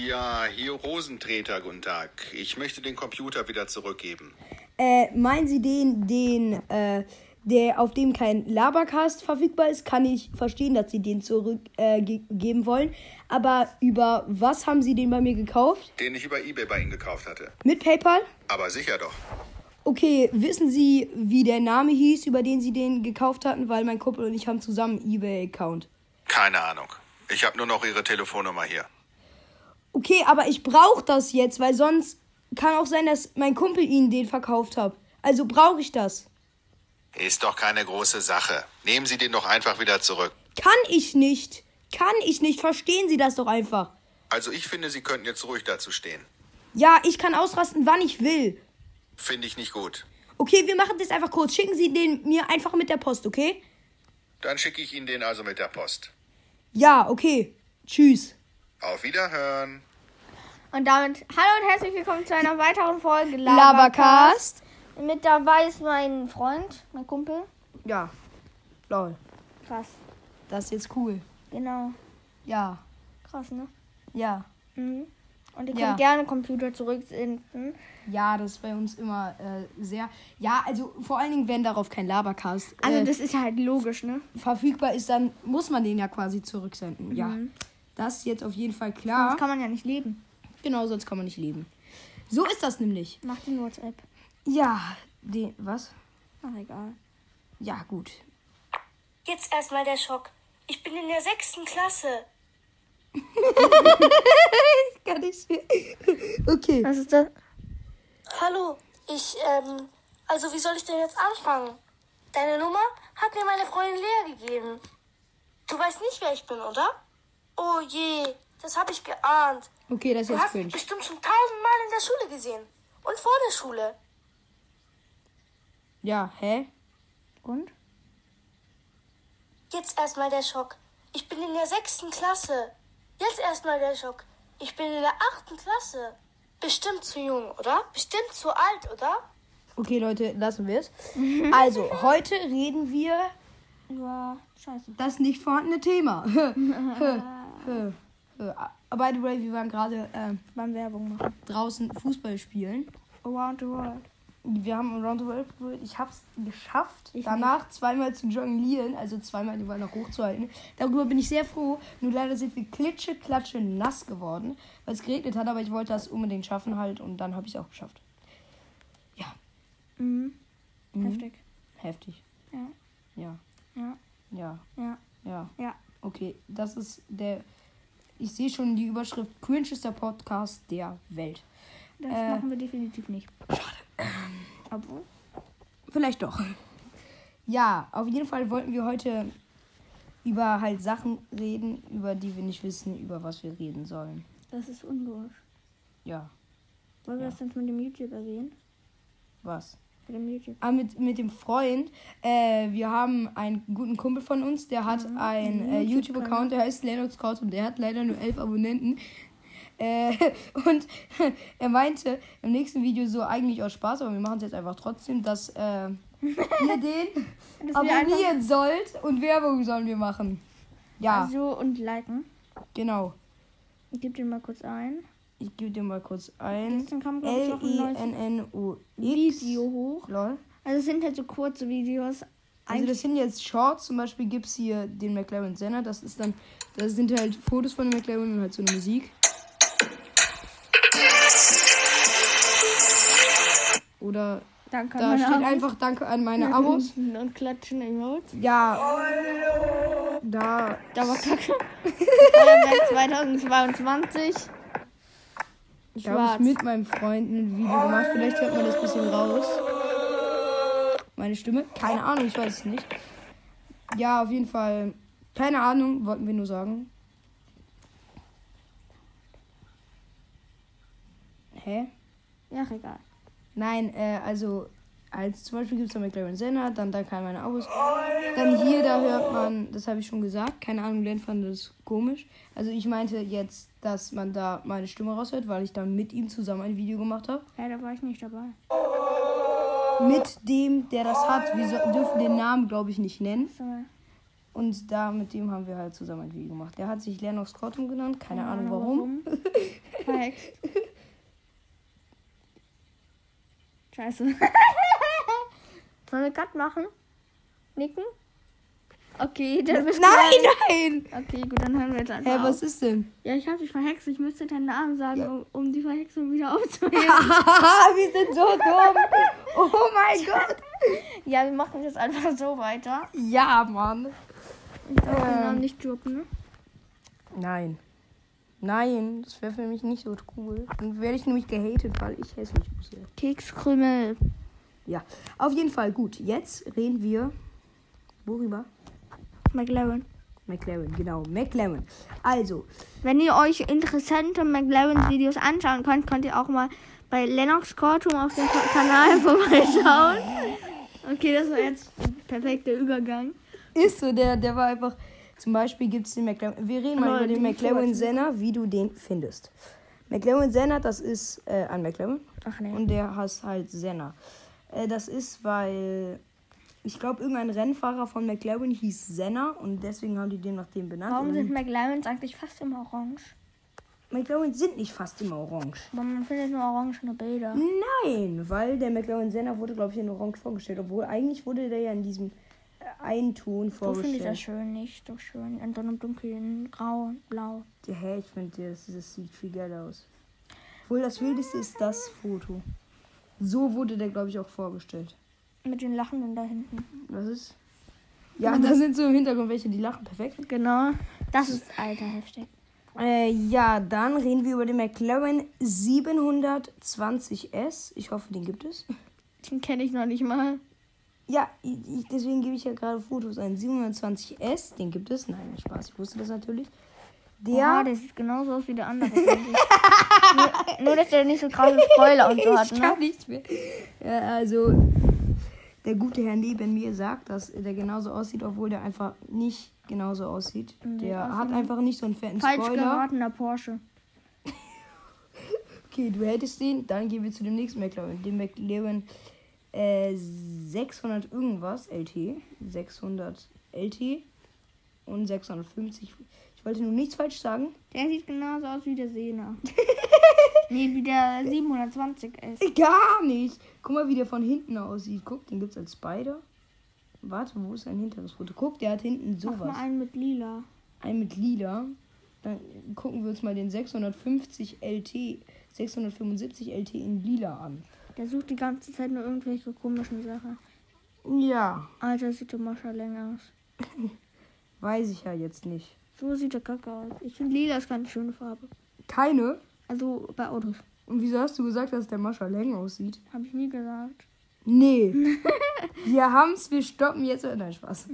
Ja, hier Rosentreter, guten Tag. Ich möchte den Computer wieder zurückgeben. Äh, meinen Sie den, den, äh, der auf dem kein Labercast verfügbar ist, kann ich verstehen, dass Sie den zurückgeben äh, wollen. Aber über was haben Sie den bei mir gekauft? Den ich über Ebay bei Ihnen gekauft hatte. Mit PayPal? Aber sicher doch. Okay, wissen Sie, wie der Name hieß, über den Sie den gekauft hatten? Weil mein Kumpel und ich haben zusammen eBay-Account. Keine Ahnung. Ich habe nur noch Ihre Telefonnummer hier. Okay, aber ich brauche das jetzt, weil sonst kann auch sein, dass mein Kumpel Ihnen den verkauft hat. Also brauche ich das. Ist doch keine große Sache. Nehmen Sie den doch einfach wieder zurück. Kann ich nicht. Kann ich nicht. Verstehen Sie das doch einfach. Also ich finde, Sie könnten jetzt ruhig dazu stehen. Ja, ich kann ausrasten, wann ich will. Finde ich nicht gut. Okay, wir machen das einfach kurz. Schicken Sie den mir einfach mit der Post, okay? Dann schicke ich Ihnen den also mit der Post. Ja, okay. Tschüss. Auf Wiederhören. Und damit hallo und herzlich willkommen zu einer weiteren Folge Labercast. Mit dabei ist mein Freund, mein Kumpel. Ja. Lol. Krass. Das ist jetzt cool. Genau. Ja. Krass, ne? Ja. Mhm. Und ihr Ja. könnt gerne Computer zurücksenden. Ja, das ist bei uns immer äh, sehr. Ja, also vor allen Dingen, wenn darauf kein Labercast Also äh, das ist ja halt logisch, ne? verfügbar ist, dann muss man den ja quasi zurücksenden. Ja. Das ist jetzt auf jeden Fall klar. Sonst kann man ja nicht leben. Genau, sonst kann man nicht leben. So ist das nämlich. Mach den WhatsApp. Ja, den. Was? Ach, egal. Ja, gut. Jetzt erstmal der Schock. Ich bin in der sechsten Klasse. Gar nicht. Okay. Was ist das? Hallo, ich, ähm, also wie soll ich denn jetzt anfangen? Deine Nummer hat mir meine Freundin Lea gegeben. Du weißt nicht, wer ich bin, oder? Oh je, das habe ich geahnt. Okay, das ist Du jetzt hast cringe. bestimmt schon tausendmal in der Schule gesehen. Und vor der Schule. Ja, hä? Und? Jetzt erstmal der Schock. Ich bin in der sechsten Klasse. Jetzt erstmal der Schock. Ich bin in der achten Klasse. Bestimmt zu jung, oder? Bestimmt zu alt, oder? Okay, Leute, lassen wir es. Also, heute reden wir Ja, scheiße. das nicht vorhandene Thema. By the way, wir waren gerade äh, Beim Werbung machen. draußen Fußball spielen. Around the world. Wir haben Around the World probiert. Ich habe es geschafft, Ich danach zweimal zu jonglieren, also zweimal den Ball noch hochzuhalten. Darüber bin ich sehr froh. Nur leider sind wir klitsche, klatsche nass geworden, weil es geregnet hat, aber ich wollte das unbedingt schaffen halt und dann habe ich es auch geschafft. Ja, Mhm. Mhm. Heftig. heftig. Ja. Ja, Ja. ja, Ja. ja. Ja. Okay, das ist der. Ich sehe schon die Überschrift cringester Podcast der Welt. Das Äh. machen wir definitiv nicht. Obwohl. Vielleicht doch. Ja, auf jeden Fall wollten wir heute über halt Sachen reden, über die wir nicht wissen, über was wir reden sollen. Das ist unlogisch. Ja, Wollen wir Ja. das jetzt mit dem YouTube erwähnen? was? Mit dem YouTube. Ah, mit, mit dem Freund. Äh, wir haben einen guten Kumpel von uns, der hat einen äh, YouTube-Account, der heißt Lennox Couch und der hat leider nur elf Abonnenten. Äh, und er meinte im nächsten Video so eigentlich aus Spaß, aber wir machen es jetzt einfach trotzdem, dass äh, ihr den abonnieren sollt und Werbung sollen wir machen. Ja, Also und liken. genau. Ich gebe den mal kurz ein. Ich gebe dir mal kurz ein. Gestern kam, glaube ich, noch ein neues L-E-N-N-O-X. Video hoch. Lol. Also es sind halt so kurze Videos. Also das sind jetzt Shorts, zum Beispiel gibt es hier den McLaren Senna, das ist dann, das sind halt Fotos von dem McLaren und halt so eine Musik. Oder Danke da steht einfach Danke an meine Abos. Und klatschen Emotes. Ja. Da. Da war Kacke. Feuerwerk 2022. Da habe ich mit meinem Freund ein Video gemacht. Vielleicht hört man das ein bisschen raus. Meine Stimme? Keine Ahnung, ich weiß es nicht. Ja, auf jeden Fall. Keine Ahnung, wollten wir nur sagen. Hä? Ja, egal. Nein, äh, also als zum Beispiel gibt es da McLaren Senna, dann da kann meine Abos. Dann hier, da hört man, das habe ich schon gesagt, keine Ahnung, Len fand das komisch. Also ich meinte jetzt, dass man da meine Stimme raushört, weil ich dann mit ihm zusammen ein Video gemacht habe. Ja, da war ich nicht dabei. Mit dem, der das hat. Wir so, dürfen den Namen, glaube ich, nicht nennen. Und da mit dem haben wir halt zusammen ein Video gemacht. Der hat sich Lennox Cortum genannt, keine Ahnung warum. Verhext. Scheiße. Sollen wir Cut machen? Nicken? Okay, dann bist Nein, nein! Okay, gut, dann hören wir jetzt einfach Hä, was ist denn? Ja, ich habe dich verhext. Ich müsste deinen Namen sagen, Ja. um, um die Verhexung wieder aufzuheben. wir sind so dumm. Oh mein Gott. ja, wir machen jetzt einfach so weiter. Ja, Mann. Ich darf den Ähm. Namen nicht droppen, ne? Nein. Nein, das wäre für mich nicht so cool. Dann werde ich nämlich gehatet, weil ich hässlich aussehe. Kekskrümel. Ja, auf jeden Fall gut. Jetzt reden wir. Worüber? McLaren. McLaren, genau. McLaren. Also, Wenn ihr euch interessante McLaren-Videos anschauen könnt, könnt ihr auch mal bei Lennox Cortum auf dem Kanal vorbeischauen. Okay, das war jetzt ein perfekter Übergang. ist so, der, der war einfach. Zum Beispiel gibt es den McLaren. Wir reden mal über den die McLaren Senna, wie du den findest. McLaren Senna, das ist äh, ein McLaren. Ach nee. Und der heißt halt Senna. Äh, das ist, weil. Ich glaube, irgendein Rennfahrer von McLaren hieß Senna und deswegen haben die den nach dem benannt. Warum sind McLarens eigentlich fast immer orange? McLaren sind nicht fast immer orange. Aber man findet nur orangene Bilder. Nein, weil der McLaren Senna wurde, glaube ich, in Orange vorgestellt. Obwohl eigentlich wurde der ja in diesem äh, Einton So finde ich das vorgestellt. schön, nicht so schön. In so einem dunklen Grau und Blau. Ja, hä, ich finde, das, das sieht viel geiler aus. Obwohl das wildeste ist das Foto. So wurde der, glaube ich, auch vorgestellt. Mit den Lachenden da hinten. Was ist? Ja, da sind so im Hintergrund welche, die lachen perfekt. Genau. Das ist alter heftig. Äh, ja, dann reden wir über den McLaren 720S. Ich hoffe, den gibt es. Den kenne ich noch nicht mal. Ja, ich, ich- deswegen gebe ich ja gerade Fotos ein. 720S, den gibt es. Nein, Spaß, ich wusste das natürlich. Der, Ja, der sieht genauso aus wie der andere. nur, nur, dass der nicht so krasse Spoiler und so hat, ich kann ne? nicht mehr. Ja, also, der gute Herr neben mir sagt, dass der genauso aussieht, obwohl der einfach nicht genauso aussieht. Der hat einfach nicht so einen fetten Falsch Spoiler. geratener Porsche. Okay, du hättest den. Dann gehen wir zu dem nächsten McLaren. Dem McLaren äh, 600 irgendwas LT. 600 LT und 650. Ich wollte nur nichts falsch sagen. Der sieht genauso aus wie der Sena. nee, wie der 720 ist. Gar nicht. Guck mal, wie der von hinten aussieht. Guck, den gibt's als Spider. Warte, wo ist ein hinteres Foto? Guck, der hat hinten Mach mal sowas. einen mit lila. Ein mit lila. Dann gucken wir uns mal den 650 LT, 675 LT in lila an. Der sucht die ganze Zeit nur irgendwelche komischen Sachen. Ja, Alter, sieht der Mascha länger aus. weiß ich ja jetzt nicht. So sieht der Kacke aus. Ich finde lila ist keine schöne Farbe. Keine? Also bei Autos. Und wieso hast du gesagt, dass der Mascha länger aussieht? Habe ich nie gesagt. Nee. wir haben's, wir stoppen jetzt. Nein, Spaß.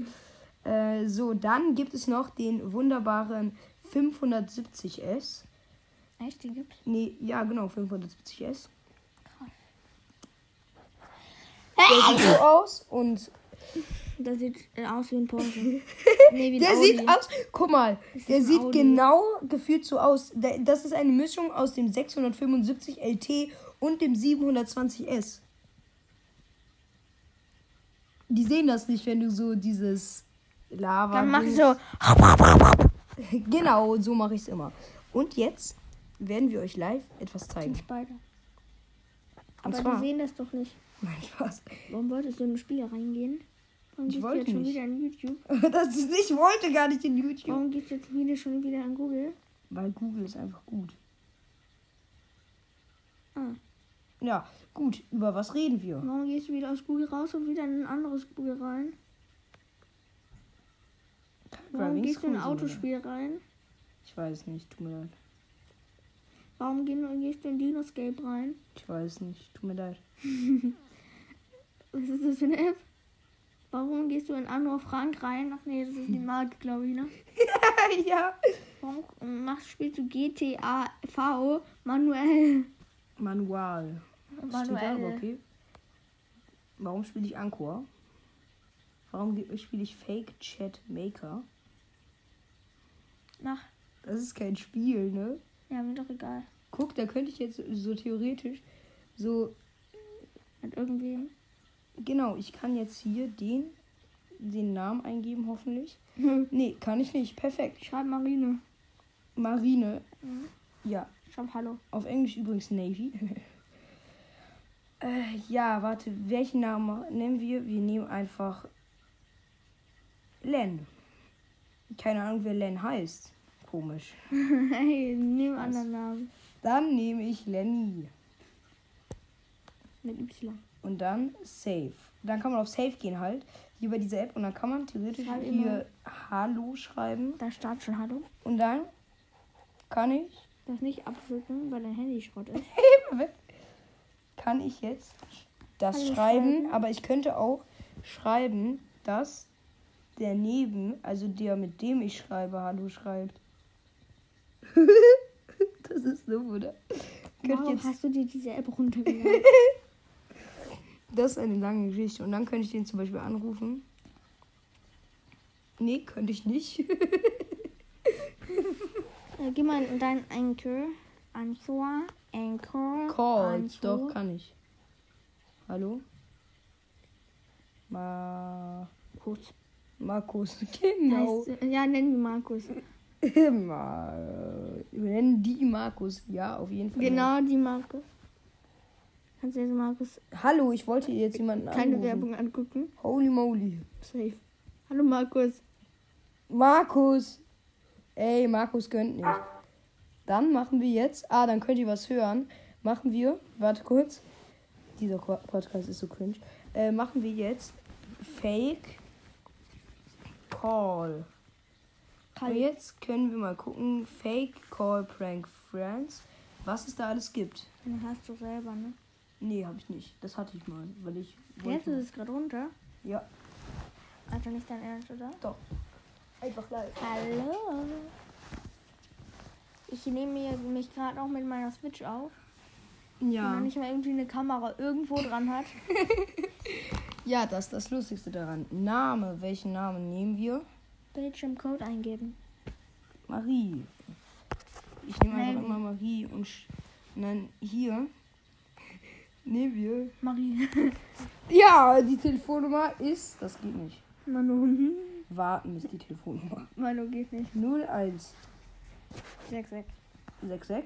Äh, so, dann gibt es noch den wunderbaren 570S. Echt, die gibt's? Nee, ja, genau, 570S. Der sieht so aus und Der sieht äh, aus wie ein Porsche. nee, wie der Audi. sieht aus, guck mal, ist der sieht Audi. genau gefühlt so aus. Das ist eine Mischung aus dem 675 LT und dem 720S. Die sehen das nicht, wenn du so dieses Lava. Dann mach ich so. Genau, so mache ich es immer. Und jetzt werden wir euch live etwas zeigen. Spider. Aber zwar- die sehen das doch nicht. Nein, Spaß. Warum wolltest du in ein Spiel reingehen? Warum Ich wollte jetzt schon nicht. wieder in YouTube? Das ist, ich wollte gar nicht in YouTube. Warum gehst du jetzt wieder schon wieder in Google? Weil Google ist einfach gut. Ah. Ja, gut. Über was reden wir? Warum gehst du wieder aus Google raus und wieder in ein anderes Google rein? Warum Driving gehst du in ein Autospiel rein? Ich weiß nicht, tut mir leid. Warum gehst du, gehst du in Dinoscape rein? Ich weiß nicht, tut mir leid. Was ist das für eine App? Warum gehst du in Anruf Frank rein? Ach nee, das ist die Marke, glaube ich, ne? ja. Warum machst, spielst du GTA V manuell? Manual. Da, Manuell. aber okay. Warum spiele ich Anchor? Warum spiele ich Fake Chat Maker? Mach. Das ist kein Spiel, ne? Ja, mir doch egal. Guck, da könnte ich jetzt so theoretisch so Mit irgendwem. Genau, ich kann jetzt hier den den Namen eingeben, hoffentlich. Hm. Nee, kann ich nicht. Perfekt. Schreib Marine. Marine. Ja, Schreib Hallo. auf Englisch übrigens Navy. äh, ja, warte, welchen Namen nehmen wir? Wir nehmen einfach Len. Keine Ahnung, wer Len heißt. Komisch. hey, nimm einen anderen Namen. Dann nehme ich Lenny. Mit Y. Und dann Save. Dann kann man auf Save gehen halt. Hier bei dieser App. Und dann kann man theoretisch Schreib hier immer. Hallo schreiben. Da startet schon Hallo. Und dann kann ich Das nicht abdrücken, weil dein Handy Schrott ist. kann ich jetzt das Hallo schreiben, schreiben. aber ich könnte auch schreiben, dass der neben, also der mit dem ich schreibe, Hallo schreibt. das ist so, oder? Warum jetzt, hast du dir diese App runtergeladen? das ist eine lange Geschichte. Und dann könnte ich den zum Beispiel anrufen. Nee, könnte ich nicht. äh, geh mal in dein Anchor. Anchor. Anchor. Call. Anchor. Doch, kann ich. Hallo? Ma Kurz. Markus. Genau. Heißt, ja, nennen wir Markus. Ma wir nennen die Markus. Ja, auf jeden Fall. Genau, die Markus. Kannst du jetzt Markus Hallo, ich wollte jetzt jemanden keine anrufen. Werbung angucken? Holy moly. Safe. Hallo Markus. Markus. Ey, Markus gönnt nicht. Dann machen wir jetzt. Ah, dann könnt ihr was hören. Machen wir. Warte kurz. Dieser Podcast ist so cringe. Äh, machen wir jetzt Fake Call. Und jetzt können wir mal gucken. Fake Call Prank Friends. Was es da alles gibt. Den hast du selber, ne? Nee, habe ich nicht. Das hatte ich mal, weil ich Jetzt ist es gerade runter. Ja, Also nicht dein Ernst, oder? doch. Einfach live. Hallo. Ich nehme mir mich gerade auch mit meiner Switch auf. Wenn Ja. man nicht mal irgendwie eine Kamera irgendwo dran hat. Ja, das ist das Lustigste daran. Name. Welchen Namen nehmen wir? Bildschirmcode eingeben. Marie. Ich nehme einfach immer Marie und, und dann hier nehmen wir. Marie. Ja, die Telefonnummer ist. Das geht nicht. Manu. Warten ist die Telefonnummer. Manu geht nicht. 0166. 6-6.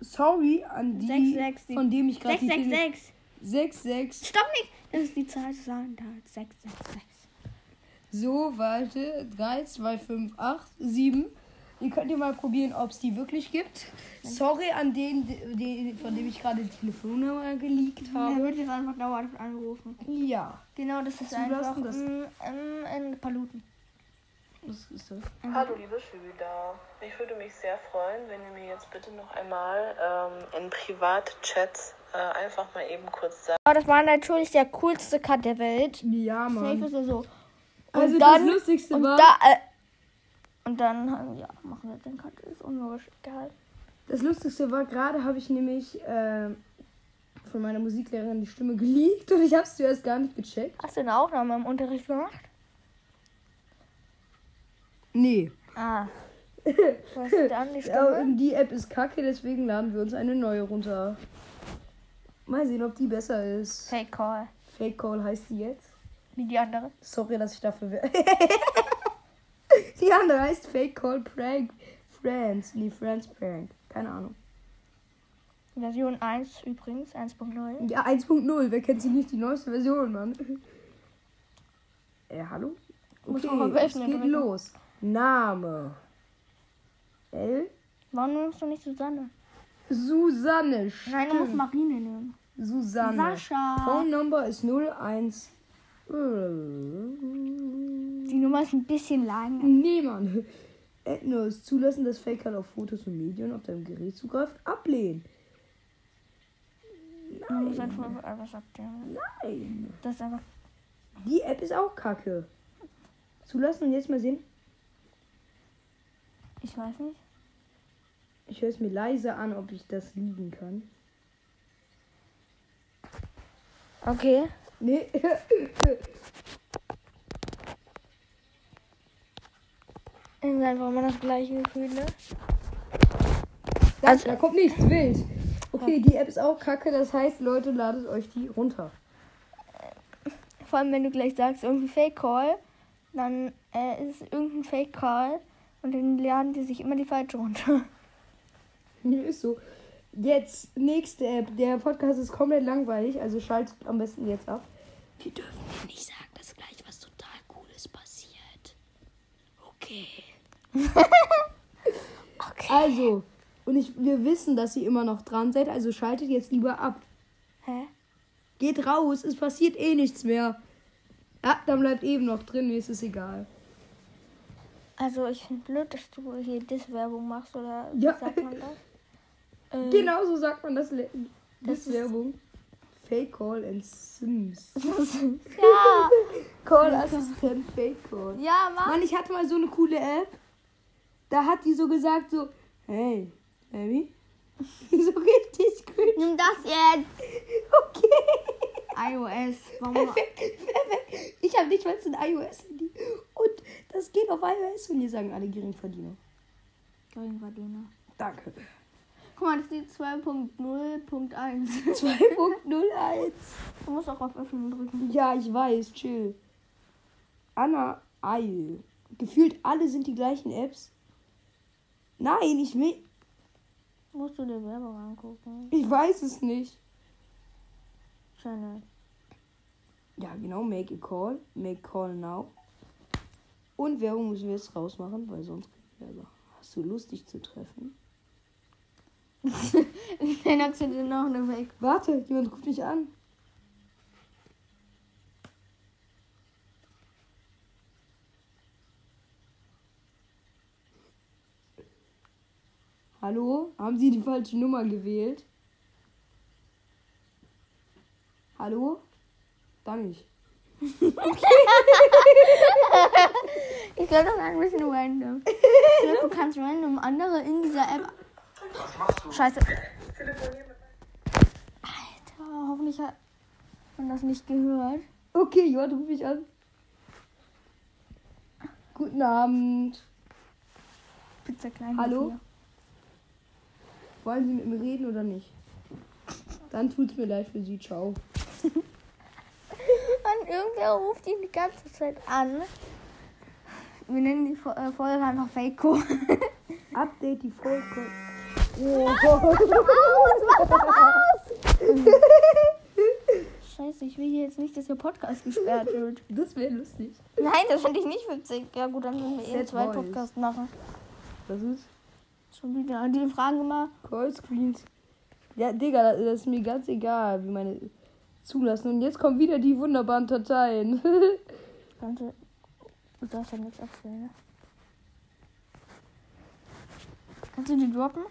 Sorry an die, 66. von dem ich gerade die Tele- 666. 66. Stopp nicht. Das ist die Zahl des Sandals. 666. So, warte. 3, 2, 5, 8, 7. Ihr könnt ja mal probieren, ob es die wirklich gibt. Sorry an den, den von dem ich gerade die Telefonnummer geleakt Er habe. wird jetzt einfach dauerhaft angerufen. Ja, Genau, das ist einfach das- mm, mm, in Paluten. das ist das. Hallo liebe Schüler, ich würde mich sehr freuen, wenn ihr mir jetzt bitte noch einmal ähm, in Privatchats äh, einfach mal eben kurz sagt. Aber das war natürlich der coolste Cut der Welt. Ja, Safe Mann. ist er so. Und Also dann, das Lustigste und war, da, äh, und dann, ja, machen wir den Cut. Ist unlogisch. Egal. das Lustigste war, gerade habe ich nämlich äh, von meiner Musiklehrerin die Stimme geleakt und ich habe es zuerst gar nicht gecheckt. Hast du eine Aufnahme im Unterricht gemacht? Nee. Ah. Was ist dann die Ja, Stimme? die App ist kacke, deswegen laden wir uns eine neue runter. Mal sehen, ob die besser ist. Fake Call. Fake Call heißt sie jetzt. Wie die andere. Sorry, dass ich dafür. die andere heißt Fake Call Prank Friends. Nee, Friends Prank. Keine Ahnung. Version 1 übrigens, 1.0. Ja, 1.0. Wer kennt sie nicht? Die neueste Version, Mann. Äh, hallo? Okay, es geht man- los. Name. L. Warum nimmst du nicht Susanne? Susanne. Nein, du musst Stimmt. Marine nehmen. Susanne. Sascha. Phone Number ist 01. Die Nummer ist ein bisschen lang. Nee, Mann. Ethnos. Zulassen, dass Faker auf Fotos und Medien auf deinem Gerät zugreift. Ablehnen. Man muss einfach was. Nein. Das ist einfach. Die App ist auch kacke. Zulassen und jetzt mal sehen. Ich weiß nicht. Ich höre es mir leise an, ob ich das liegen kann. Okay. Nee. Das ist einfach immer das gleiche Gefühl, ne? Das, da kommt nichts wild. Okay, die App ist auch kacke. Das heißt, Leute, ladet euch die runter. Vor allem, wenn du gleich sagst, irgendwie Fake Call, dann äh, ist es irgendein Fake-Call und dann laden die sich immer die falsche runter. Ist so. Jetzt, nächste App. Der Podcast ist komplett langweilig, also schaltet am besten jetzt ab. Wir dürfen nicht sagen, dass gleich was total Cooles passiert. Okay. Okay. Also, und ich, wir wissen, dass ihr immer noch dran seid, also schaltet jetzt lieber ab. Hä? Geht raus, es passiert eh nichts mehr. Ja, dann bleibt eben noch drin, mir ist es egal. Also ich finde blöd, dass du hier Dis-Werbung machst oder Ja. wie sagt man das? Ähm, Genau so sagt man das. Le- Das Das ist ist- Werbung. Fake Call and Sims. Ja, Call Assistent Fake Call. ja, Mann. Mann, ich hatte mal so eine coole App. Da hat die so gesagt so, hey, Baby. so richtig cringe. Nimm das jetzt. Okay. iOS. Warum? Perfekt, perfekt. Ich habe nicht mal ein iOS-Handy. Und das geht auf iOS und die sagen alle Geringverdiener. Geringverdiener. Danke. Guck mal, das ist die 2.0.1. 2.01. Du musst auch auf Öffnen drücken. Ja, ich weiß, chill. Anna Eil. Gefühlt alle sind die gleichen Apps. Nein, ich will. Musst du dir Werbung angucken. Ich weiß es nicht. Channel. Ja, genau, make a call. Make call now. Und Werbung müssen wir jetzt rausmachen, weil sonst kriegen wir Ärger. Hast du Lust, dich zu treffen? Du dir noch eine Fake. Warte, jemand ruft mich an. Hallo? Haben Sie die falsche Nummer gewählt? Hallo? Dann nicht. Ich glaube, das ist ein bisschen random. Ich glaube, du kannst random andere in dieser App. Scheiße. Alter, hoffentlich hat man das nicht gehört. Okay, jemand ruft mich an. Guten Abend. Pizza klein. Hallo? Wollen Sie mit mir reden oder nicht? Dann tut's mir leid für Sie. Ciao. Und irgendwer ruft ihn die ganze Zeit an. Wir nennen die äh, Folge einfach Fake-Co. Update die Folge. Scheiße, ich will hier jetzt nicht, dass der Podcast gesperrt wird. Das wäre lustig. Nein, das finde ich nicht witzig. Ja gut, dann müssen wir eben Set zwei. Podcasts machen. Das ist Schon wieder. Die fragen immer, Callscreens. Ja, Digga, das ist mir ganz egal, wie meine zulassen. Und jetzt kommen wieder die wunderbaren Dateien. kannst du, darfst ja nichts abspielen, ne? Kannst du die droppen?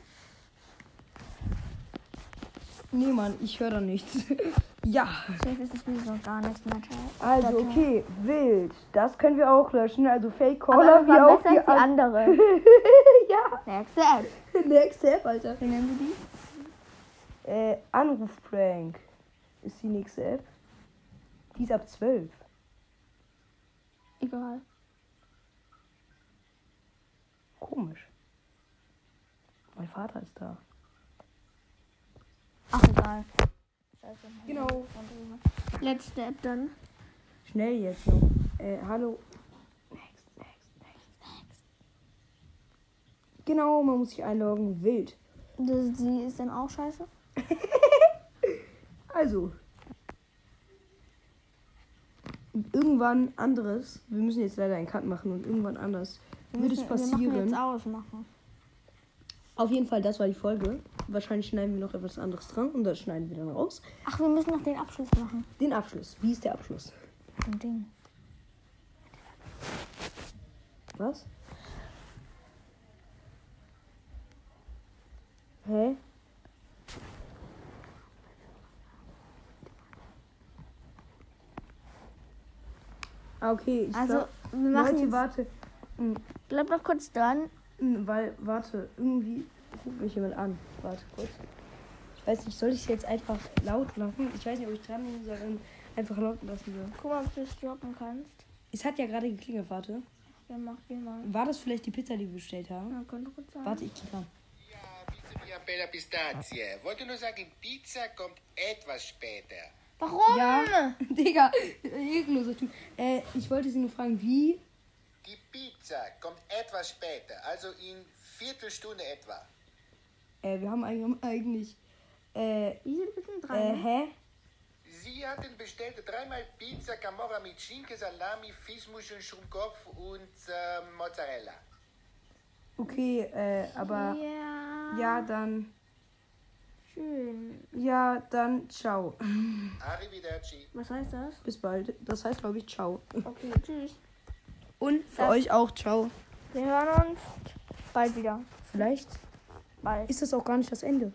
nee, Mann, ich höre da nichts. ja. Safe ist das Video noch gar nichts mehr. Also, okay, wild. Das können wir auch löschen. Also Fake Caller wie auch besser die, als die an andere. Ja, Nächste App. nächste App, Alter. Wie nennen wir die? Äh, Anrufprank ist die nächste App. Die ist ab 12. Egal. Komisch. Mein Vater ist da. Ach, egal. Genau. Letzte App dann. Schnell jetzt noch. Äh, hallo. Next, next, next, next. Genau, man muss sich einloggen. Wild. Das, die ist dann auch scheiße. Also. Irgendwann anderes. Wir müssen jetzt leider einen Cut machen und irgendwann anders Wir wird es müssen- Wir machen passieren. jetzt ausmachen. Auf jeden Fall, das war die Folge. Wahrscheinlich schneiden wir noch etwas anderes dran und das schneiden wir dann raus. Ach, wir müssen noch den Abschluss machen. Den Abschluss. Wie ist der Abschluss? Ein Ding. Was? Hä? Ah, okay. Ich Also, glaub, wir machen Leute, jetzt, warte. Hm, bleib noch kurz dran. hm, Weil, warte, irgendwie ruft mich jemand an. Warte kurz. Ich weiß nicht, soll ich es jetzt einfach laut machen? Ich weiß nicht, ob ich dran soll und einfach laut lassen soll. Guck mal, ob du es droppen kannst. Es hat ja gerade geklingelt, warte. Ja, mach die mal. War das vielleicht die Pizza, die wir bestellt haben? Ja, könnte gut sein. Warte, ich gehe dran. Ja, Pizza Via Bella Pistazie. Wollte nur sagen, Pizza kommt etwas später. Warum? Ja, Digga, ehrenloser Typ. Äh, ich wollte Sie nur fragen, wie Die Pizza kommt etwas später, also in Viertelstunde etwa. Äh, wir haben eigentlich, eigentlich äh, Die sind mitten dran. äh, ne? hä? Sie hatten bestellt dreimal Pizza Camorra mit Schinken, Salami, Fischmuscheln, Schrumpkopf und äh, Mozzarella. Okay, äh, aber Ja. ja, dann, Schön. ja, dann ciao. Arrivederci. Was heißt das? Bis bald. Das heißt, glaube ich, ciao. Okay, tschüss. Und für Das- euch auch ciao. Wir hören uns bald wieder. Vielleicht Bald. ist das auch gar nicht das Ende.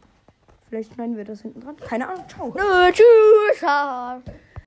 Vielleicht schneiden wir das hinten dran. Keine Ahnung. Ciao. Nö, tschüss.